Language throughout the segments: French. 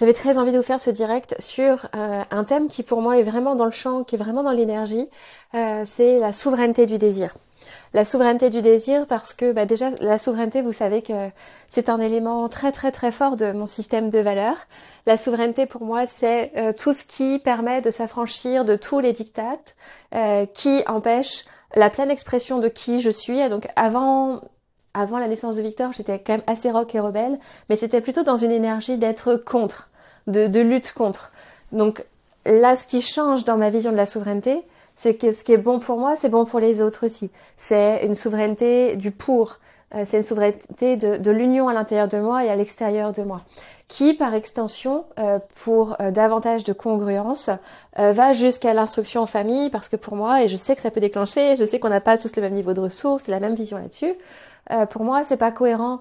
j'avais très envie de vous faire ce direct sur euh, un thème qui pour moi est vraiment dans le champ, qui est vraiment dans l'énergie, euh, c'est la souveraineté du désir. La souveraineté du désir parce que bah, déjà la souveraineté, vous savez que c'est un élément très très très fort de mon système de valeurs. La souveraineté pour moi c'est euh, tout ce qui permet de s'affranchir de tous les dictates qui empêchent la pleine expression de qui je suis. Et donc avant avant la naissance de Victor, j'étais quand même assez rock et rebelle, mais c'était plutôt dans une énergie d'être contre, de, de, lutte contre. Donc là, ce qui change dans ma vision de la souveraineté, c'est que ce qui est bon pour moi, c'est bon pour les autres aussi. C'est une souveraineté du pour. Euh, c'est une souveraineté de, de l'union à l'intérieur de moi et à l'extérieur de moi, qui, par extension, euh, pour euh, davantage de congruence, va jusqu'à l'instruction en famille, parce que pour moi, et je sais que ça peut déclencher, je sais qu'on n'a pas tous le même niveau de ressources, la même vision là-dessus, euh, pour moi, c'est pas cohérent.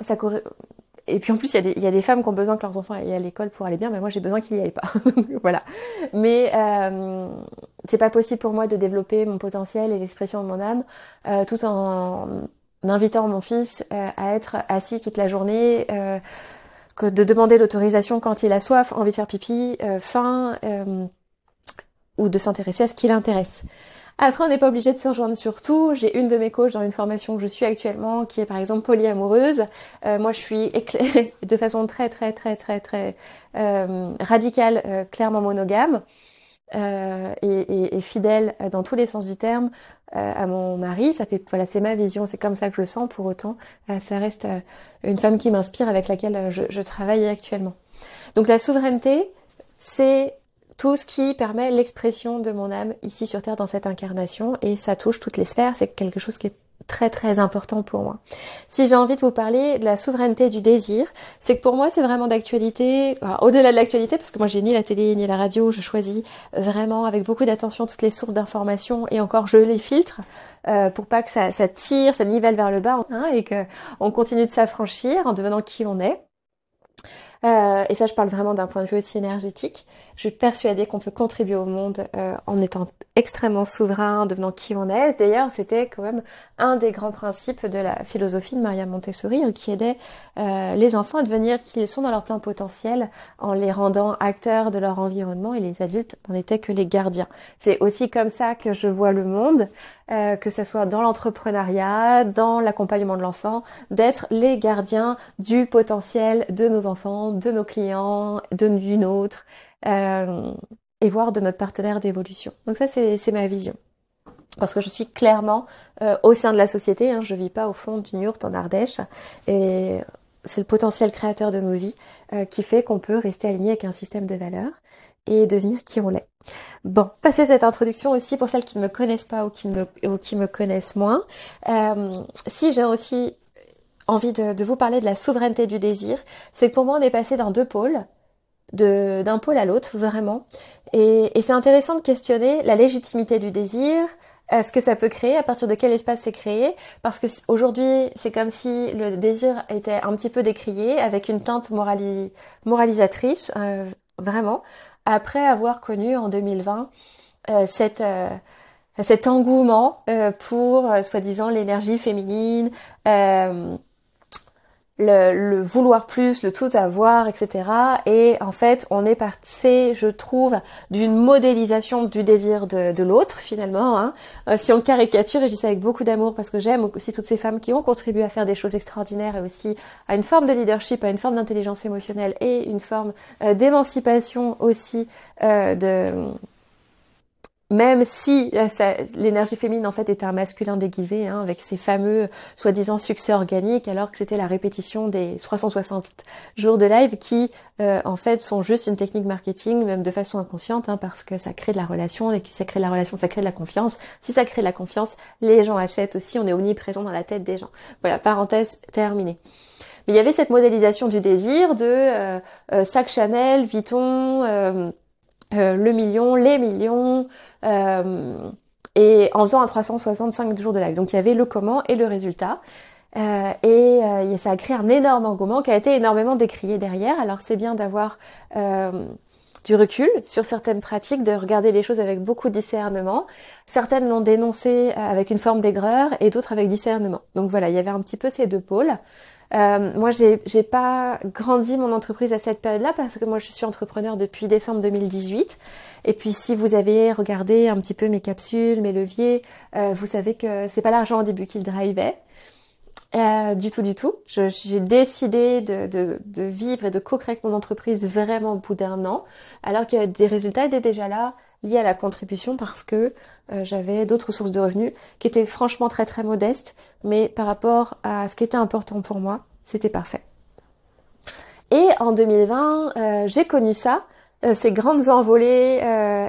Ça Et puis en plus, il y, y, a des femmes qui ont besoin que leurs enfants aillent à l'école pour aller bien, mais moi j'ai besoin qu'ils n'y aillent pas. voilà. Mais euh, c'est pas possible pour moi de développer mon potentiel et l'expression de mon âme euh, tout en invitant mon fils euh, à être assis toute la journée, euh, que de demander l'autorisation quand il a soif, envie de faire pipi, faim, ou de s'intéresser à ce qui l'intéresse. Après, on n'est pas obligé de se rejoindre sur tout. J'ai une de mes coachs dans une formation que je suis actuellement qui est par exemple polyamoureuse. Euh, moi, je suis éclairée de façon très très très très très euh, radicale, euh, clairement monogame euh, et, et, et, fidèle dans tous les sens du terme à mon mari. Ça fait voilà, c'est ma vision, c'est comme ça que je le sens. Pour autant, ça reste une femme qui m'inspire avec laquelle je, je travaille actuellement. Donc la souveraineté, c'est tout ce qui permet l'expression de mon âme ici sur Terre dans cette incarnation et ça touche toutes les sphères, c'est quelque chose qui est très très important pour moi. Si j'ai envie de vous parler de la souveraineté du désir, c'est que pour moi c'est vraiment d'actualité, au-delà de l'actualité, parce que moi j'ai ni la télé ni la radio, je choisis vraiment avec beaucoup d'attention toutes les sources d'informations et encore je les filtre euh, pour pas que ça, ça, tire, ça nivelle vers le bas hein, et que on continue de s'affranchir en devenant qui on est. Euh, et ça, je parle vraiment d'un point de vue aussi énergétique. Je suis persuadée qu'on peut contribuer au monde euh, en étant extrêmement souverain, en devenant qui on est. D'ailleurs, c'était quand même un des grands principes de la philosophie de Maria Montessori, hein, qui aidait euh, les enfants à devenir qui ils sont dans leur plein potentiel, en les rendant acteurs de leur environnement, et les adultes n'en étaient que les gardiens. C'est aussi comme ça que je vois le monde. Euh, que ce soit dans l'entrepreneuriat, dans l'accompagnement de l'enfant, d'être les gardiens du potentiel de nos enfants, de nos clients, de du nôtre, euh, et voire de notre partenaire d'évolution. Donc ça, c'est ma vision. Parce que je suis clairement euh, au sein de la société, hein, je vis pas au fond d'une yourte en Ardèche, et c'est le potentiel créateur de nos vies euh, qui fait qu'on peut rester aligné avec un système de valeurs et devenir qui on l'est. Bon, passer cette introduction aussi pour celles qui ne me connaissent pas ou qui me, ou qui me connaissent moins. Si j'ai aussi envie de, vous parler de la souveraineté du désir, c'est que pour moi on est passé dans deux pôles, d'un pôle à l'autre vraiment. Et, et c'est intéressant de questionner la légitimité du désir, ce que ça peut créer, à partir de quel espace c'est créé, parce que aujourd'hui c'est comme si le désir était un petit peu décrié avec une teinte moralisatrice, euh, vraiment après avoir connu en 2020 euh, cette euh, cet engouement euh, pour soi-disant l'énergie féminine, le, vouloir plus, le tout avoir, etc. Et en fait, on est parti, je trouve, d'une modélisation du désir de, l'autre finalement. Hein. Euh, si on caricature, et je dis ça avec beaucoup d'amour parce que j'aime aussi toutes ces femmes qui ont contribué à faire des choses extraordinaires et aussi à une forme de leadership, à une forme d'intelligence émotionnelle et une forme euh, d'émancipation aussi euh, de même si euh, l'énergie féminine en fait était un masculin déguisé, hein, avec ces fameux soi-disant succès organiques, alors que c'était la répétition des 360 jours de live qui euh, en fait sont juste une technique marketing, même de façon inconsciente, hein, parce que ça crée de la relation, et qui ça crée de la relation, ça crée de la confiance. Si ça crée de la confiance, les gens achètent aussi, on est omniprésent dans la tête des gens. Voilà, parenthèse terminée. Mais il y avait cette modélisation du désir de euh, euh sac Chanel, Vuitton, euh, le million, les millions, euh, et en faisant un 365 jours de live. Donc il y avait le comment et le résultat. Euh, et ça a créé un énorme engouement qui a été énormément décrié derrière. Alors c'est bien d'avoir du recul sur certaines pratiques, de regarder les choses avec beaucoup de discernement. Certaines l'ont dénoncé avec une forme d'aigreur et d'autres avec discernement. Donc voilà, il y avait un petit peu ces deux pôles. Euh, moi, j'ai, j'ai pas grandi mon entreprise à cette période-là parce que moi, je suis entrepreneur depuis décembre 2018. Et puis, si vous avez regardé un petit peu mes capsules, mes leviers, euh, vous savez que c'est pas l'argent au début qui le drivait. Euh, du tout, du tout. j'ai décidé de, de, de, vivre et de co-créer mon entreprise vraiment au bout d'un an, alors que des résultats étaient déjà là, liés à la contribution parce que euh, j'avais d'autres sources de revenus qui étaient franchement très très modestes, mais par rapport à ce qui était important pour moi, c'était parfait. Et en 2020, euh, j'ai connu ça, euh, ces grandes envolées,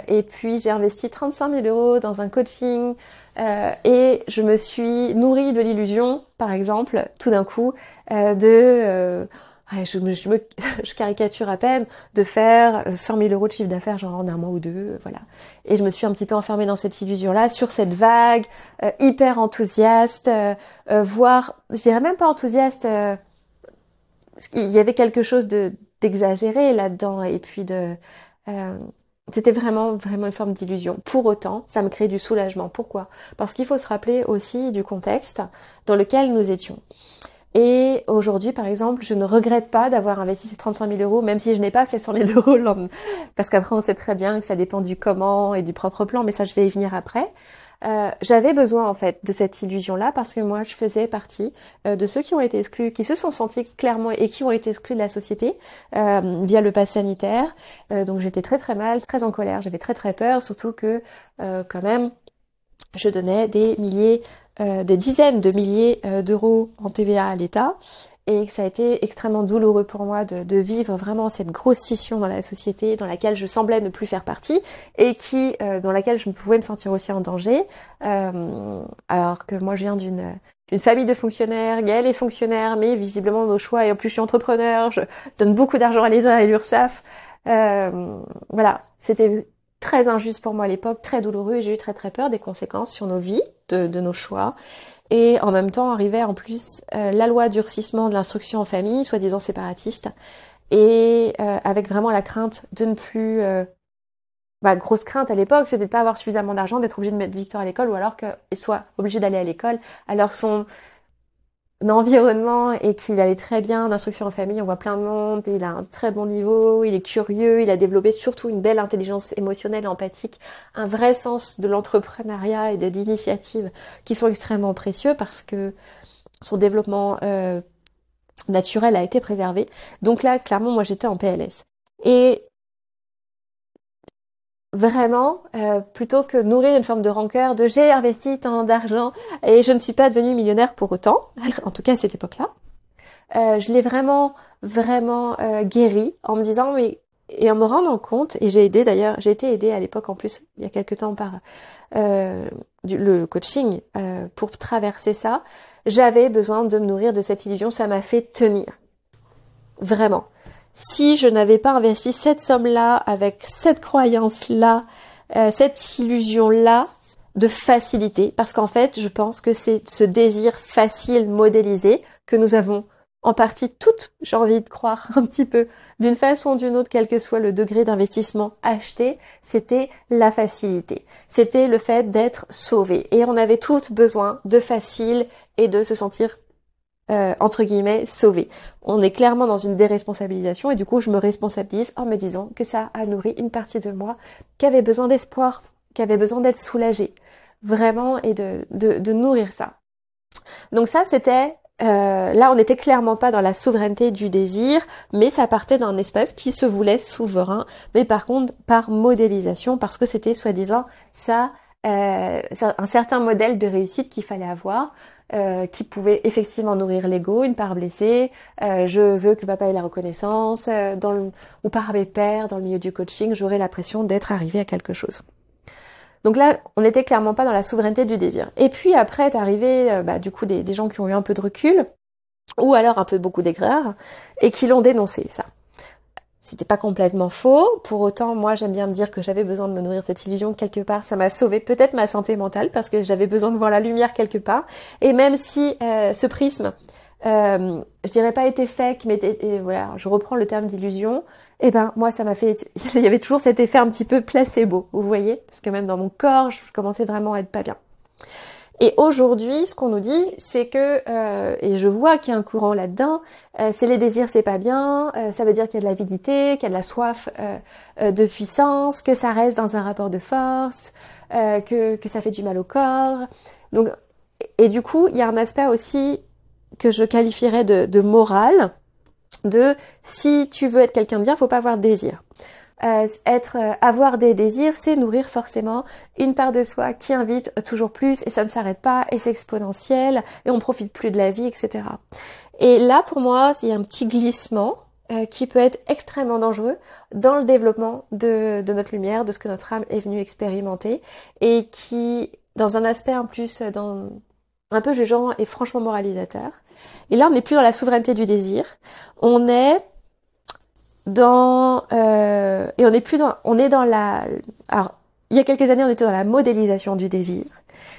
et puis j'ai investi 35 000 euros dans un coaching, et je me suis nourrie de l'illusion, par exemple, tout d'un coup, de je, caricature à peine de faire 100 000 euros de chiffre d'affaires genre en un mois ou deux, voilà. Et je me suis un petit peu enfermée dans cette illusion-là, sur cette vague, euh, hyper enthousiaste, euh, euh, voire, je dirais même pas enthousiaste, euh, il y avait quelque chose de d'exagéré là-dedans et puis de c'était vraiment vraiment une forme d'illusion. Pour autant, ça me crée du soulagement. Pourquoi? Parce qu'il faut se rappeler aussi du contexte dans lequel nous étions. Et aujourd'hui, par exemple, je ne regrette pas d'avoir investi ces 35 000 euros, même si je n'ai pas fait 100 000 euros, parce qu'après on sait très bien que ça dépend du comment et du propre plan, mais ça je vais y venir après. Euh, j'avais besoin en fait de cette illusion-là parce que moi je faisais partie euh, de ceux qui ont été exclus, qui se sont sentis clairement et qui ont été exclus de la société euh, via le pass sanitaire. Euh, donc j'étais très très mal, très en colère, j'avais très très peur, surtout que euh, quand même je donnais des milliers euh, des dizaines de milliers euh, d'euros en TVA à l'État. Et que ça a été extrêmement douloureux pour moi de, vivre vraiment cette grosse scission dans la société dans laquelle je semblais ne plus faire partie et qui euh, dans laquelle je pouvais me sentir aussi en danger. Alors que moi je viens d'une une famille de fonctionnaires, Gaël est fonctionnaire, mais visiblement nos choix, et en plus je suis entrepreneur, je donne beaucoup d'argent à l'État et l'URSSAF. voilà, c'était très injuste pour moi à l'époque, très douloureux et j'ai eu très très peur des conséquences sur nos vies, de, nos choix. Et en même temps arrivait en plus euh, la loi durcissement de l'instruction en famille, soi-disant séparatiste, et euh, avec vraiment la crainte de ne plus... Euh, bah, grosse crainte à l'époque, c'était de pas avoir suffisamment d'argent, d'être obligé de mettre Victor à l'école, ou alors qu'il soit obligé d'aller à l'école. Alors son environnement et qu'il allait très bien d'instruction en famille, on voit plein de monde, il a un très bon niveau, il est curieux, il a développé surtout une belle intelligence émotionnelle empathique, un vrai sens de l'entrepreneuriat et des qui sont extrêmement précieux parce que son développement euh, naturel a été préservé. Donc là, clairement, moi j'étais en PLS. Et vraiment, euh, plutôt que nourrir une forme de rancœur, de j'ai investi tant d'argent et je ne suis pas devenue millionnaire pour autant, en tout cas à cette époque-là, euh, je l'ai vraiment, vraiment euh, guéri en me disant, mais et en me rendant compte, et j'ai aidé d'ailleurs, j'ai été aidée à l'époque en plus, il y a quelques temps par euh, le coaching pour traverser ça, j'avais besoin de me nourrir de cette illusion, ça m'a fait tenir. Vraiment si je n'avais pas investi cette somme-là avec cette croyance-là, euh, cette illusion-là de facilité, parce qu'en fait, je pense que c'est ce désir facile modélisé que nous avons en partie toutes, j'ai envie de croire un petit peu, d'une façon ou d'une autre, quel que soit le degré d'investissement acheté, c'était la facilité. C'était le fait d'être sauvé. Et on avait toutes besoin de facile et de se sentir euh, entre guillemets sauvé. On est clairement dans une déresponsabilisation et du coup je me responsabilise en me disant que ça a nourri une partie de moi qui avait besoin d'espoir, qui avait besoin d'être soulagée, vraiment et de, nourrir ça. Donc ça c'était euh, là, on n'était clairement pas dans la souveraineté du désir, mais ça partait d'un espace qui se voulait souverain, mais par contre par modélisation, parce que c'était soi-disant ça, euh, un certain modèle de réussite qu'il fallait avoir. Euh, qui pouvait effectivement nourrir l'ego, une part blessée. Euh, je veux que papa ait la reconnaissance. Euh, dans le, ou par mes pères, dans le milieu du coaching, j'aurais l'impression d'être arrivé à quelque chose. Donc là, on n'était clairement pas dans la souveraineté du désir. Et puis après est arrivé, bah, du coup, des, des gens qui ont eu un peu de recul, ou alors un peu beaucoup d'aigreur, et qui l'ont dénoncé, ça. C'était pas complètement faux. Pour autant, moi, j'aime bien me dire que j'avais besoin de me nourrir cette illusion quelque part. Ça m'a sauvé peut-être ma santé mentale parce que j'avais besoin de voir la lumière quelque part. Et même si euh, ce prisme, euh, je dirais pas été fake, mais et voilà, je reprends le terme d'illusion. Eh ben, moi, ça m'a fait, il y avait toujours cet effet un petit peu placebo, vous voyez, parce que même dans mon corps, je commençais vraiment à être pas bien. Et aujourd'hui, ce qu'on nous dit, c'est que, euh, et je vois qu'il y a un courant là-dedans, euh, c'est les désirs, c'est pas bien, euh, ça veut dire qu'il y a de l'avidité, qu'il y a de la soif de puissance, que ça reste dans un rapport de force, que, que ça fait du mal au corps. Donc, et du coup, il y a un aspect aussi que je qualifierais de, de moral, de si tu veux être quelqu'un de bien, faut pas avoir de désir. Euh, être, euh, avoir des désirs, c'est nourrir forcément une part de soi qui invite toujours plus et ça ne s'arrête pas et c'est exponentiel et on profite plus de la vie, etc. Et là, pour moi, il y a un petit glissement euh, qui peut être extrêmement dangereux dans le développement de, de, notre lumière, de ce que notre âme est venue expérimenter et qui, dans un aspect en plus, dans un peu jugeant et franchement moralisateur. Et là, on n'est plus dans la souveraineté du désir, on est dans euh, et on est plus dans on est dans la alors il y a quelques années on était dans la modélisation du désir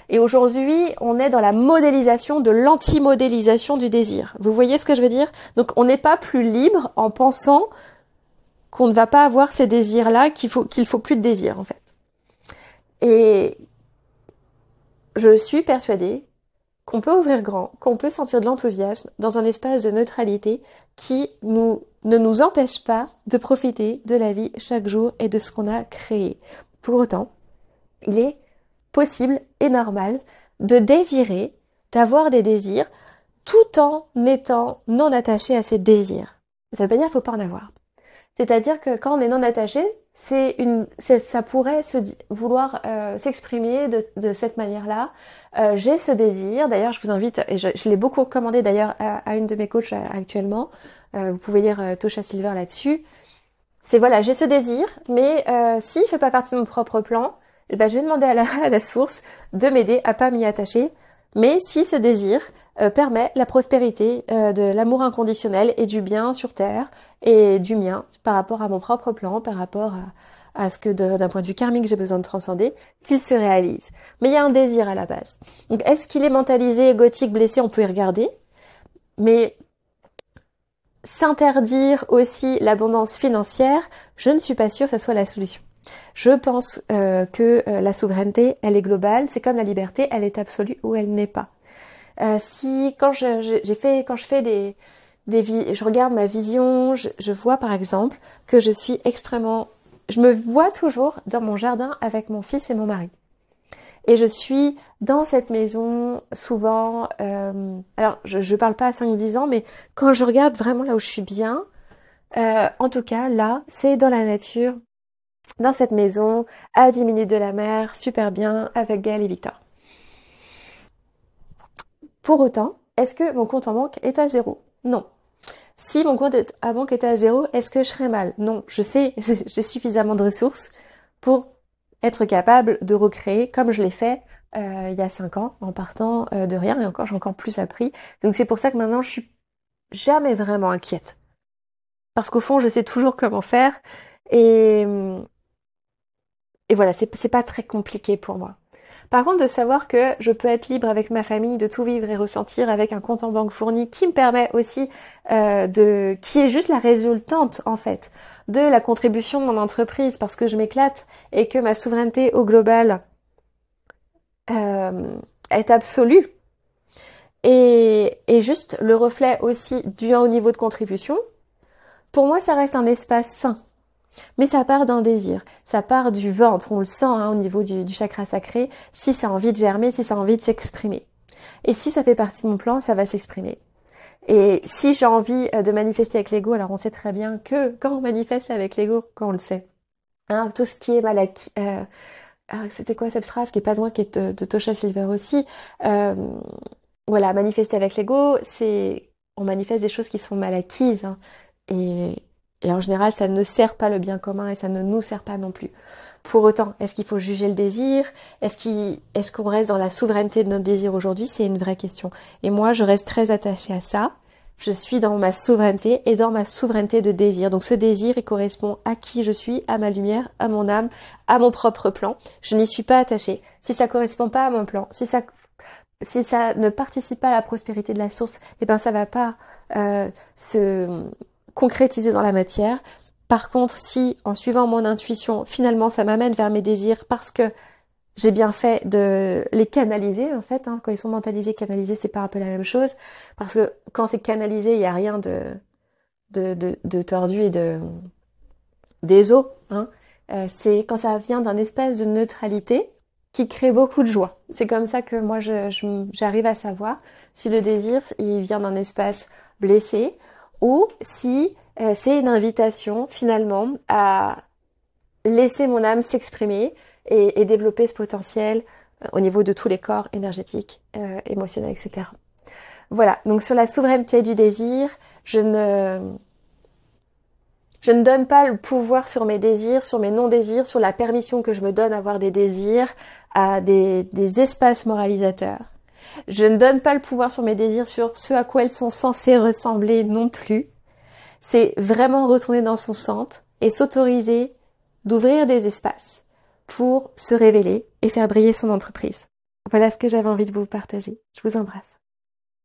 et aujourd'hui on est dans la modélisation de l'anti-modélisation du désir. Vous voyez ce que je veux dire? Donc on n'est pas plus libre en pensant qu'on ne va pas avoir ces désirs là qu'il faut qu'il faut plus de désirs en fait. Et je suis persuadée qu'on peut ouvrir grand, qu'on peut sentir de l'enthousiasme dans un espace de neutralité qui ne nous empêche pas de profiter de la vie chaque jour et de ce qu'on a créé. Pour autant, il est possible et normal de désirer, d'avoir des désirs, tout en étant non attaché à ces désirs. Ça veut pas dire qu'il faut pas en avoir. C'est-à-dire que quand on est non attaché, c'est une, ça pourrait se vouloir euh, s'exprimer de, de, cette manière-là. Euh, j'ai ce désir. D'ailleurs, je vous invite, et je, je l'ai beaucoup recommandé d'ailleurs à, une de mes coachs euh, actuellement. vous pouvez lire Tosha Silver là-dessus. C'est voilà, j'ai ce désir, mais s'il fait pas partie de mon propre plan, eh ben, je vais demander à la, à la source de m'aider à pas m'y attacher. Mais si ce désir permet la prospérité de l'amour inconditionnel et du bien sur terre et du mien par rapport à mon propre plan, par rapport à, à ce que d'un point de vue karmique j'ai besoin de transcender, qu'il se réalise. Mais il y a un désir à la base. Donc est-ce qu'il est mentalisé, égotique, blessé? On peut y regarder. Mais s'interdire aussi l'abondance financière, je ne suis pas sûre que ce soit la solution. Je pense euh, que euh, la souveraineté, elle est globale, c'est comme la liberté, elle est absolue ou elle n'est pas. Euh, si quand j'ai fait quand je fais des je regarde ma vision, je, vois par exemple que je suis extrêmement, je me vois toujours dans mon jardin avec mon fils et mon mari. Et je suis dans cette maison souvent, euh, alors je ne parle pas à 5-10 ans, mais quand je regarde vraiment là où je suis bien, euh, en tout cas là, c'est dans la nature, dans cette maison, à 10 minutes de la mer, super bien, avec Gaël et Victor. Pour autant, est-ce que mon compte en banque est à zéro? Non. Si mon compte à banque était à zéro, est-ce que je serais mal? Non, je sais, j'ai suffisamment de ressources pour être capable de recréer comme je l'ai fait euh, il y a cinq ans en partant euh, de rien et encore j'ai encore plus appris. Donc c'est pour ça que maintenant je suis jamais vraiment inquiète. Parce qu'au fond je sais toujours comment faire et, et voilà, c'est pas très compliqué pour moi. Par contre, de savoir que je peux être libre avec ma famille, de tout vivre et ressentir avec un compte en banque fourni qui me permet aussi euh, de, qui est juste la résultante en fait de la contribution de mon entreprise parce que je m'éclate et que ma souveraineté au global euh, est absolue et, et juste le reflet aussi du haut niveau de contribution. Pour moi, ça reste un espace sain mais ça part d'un désir, ça part du ventre, on le sent hein, au niveau du, chakra sacré, si ça a envie de germer, si ça a envie de s'exprimer. Et si ça fait partie de mon plan, ça va s'exprimer. Et si j'ai envie euh, de manifester avec l'ego, alors on sait très bien que quand on manifeste avec l'ego, quand on le sait, hein, tout ce qui est mal acquis, euh, ah, c'était quoi cette phrase qui est pas de moi, qui est de, Tosha Silver aussi, euh, voilà, manifester avec l'ego, c'est on manifeste des choses qui sont mal acquises. Hein, et, et en général, ça ne sert pas le bien commun et ça ne nous sert pas non plus. Pour autant, est-ce qu'il faut juger le désir? Est-ce qu'on est qu'on reste dans la souveraineté de notre désir aujourd'hui? C'est une vraie question. Et moi, je reste très attachée à ça. Je suis dans ma souveraineté et dans ma souveraineté de désir. Donc ce désir, il correspond à qui je suis, à ma lumière, à mon âme, à mon propre plan. Je n'y suis pas attachée. Si ça correspond pas à mon plan, si ça, si ça ne participe pas à la prospérité de la source, eh ben ça va pas euh, se concrétiser dans la matière. Par contre, si en suivant mon intuition, finalement ça m'amène vers mes désirs parce que j'ai bien fait de les canaliser en fait. Hein. Quand ils sont mentalisés, canalisés, c'est pas un peu la même chose. Parce que quand c'est canalisé, il y a rien de, de, de, tordu et de des. Hein. Euh, c'est quand ça vient d'un espace de neutralité qui crée beaucoup de joie. C'est comme ça que moi j'arrive à savoir si le désir il vient d'un espace blessé ou si euh, c'est une invitation finalement à laisser mon âme s'exprimer et, développer ce potentiel euh, au niveau de tous les corps énergétiques, euh, émotionnels, etc. Voilà, donc sur la souveraineté du désir, je ne, je ne donne pas le pouvoir sur mes désirs, sur mes non-désirs, sur la permission que je me donne d'avoir des désirs à des espaces moralisateurs. Je ne donne pas le pouvoir sur mes désirs, sur ce à quoi elles sont censées ressembler non plus. C'est vraiment retourner dans son centre et s'autoriser d'ouvrir des espaces pour se révéler et faire briller son entreprise. Voilà ce que j'avais envie de vous partager. Je vous embrasse.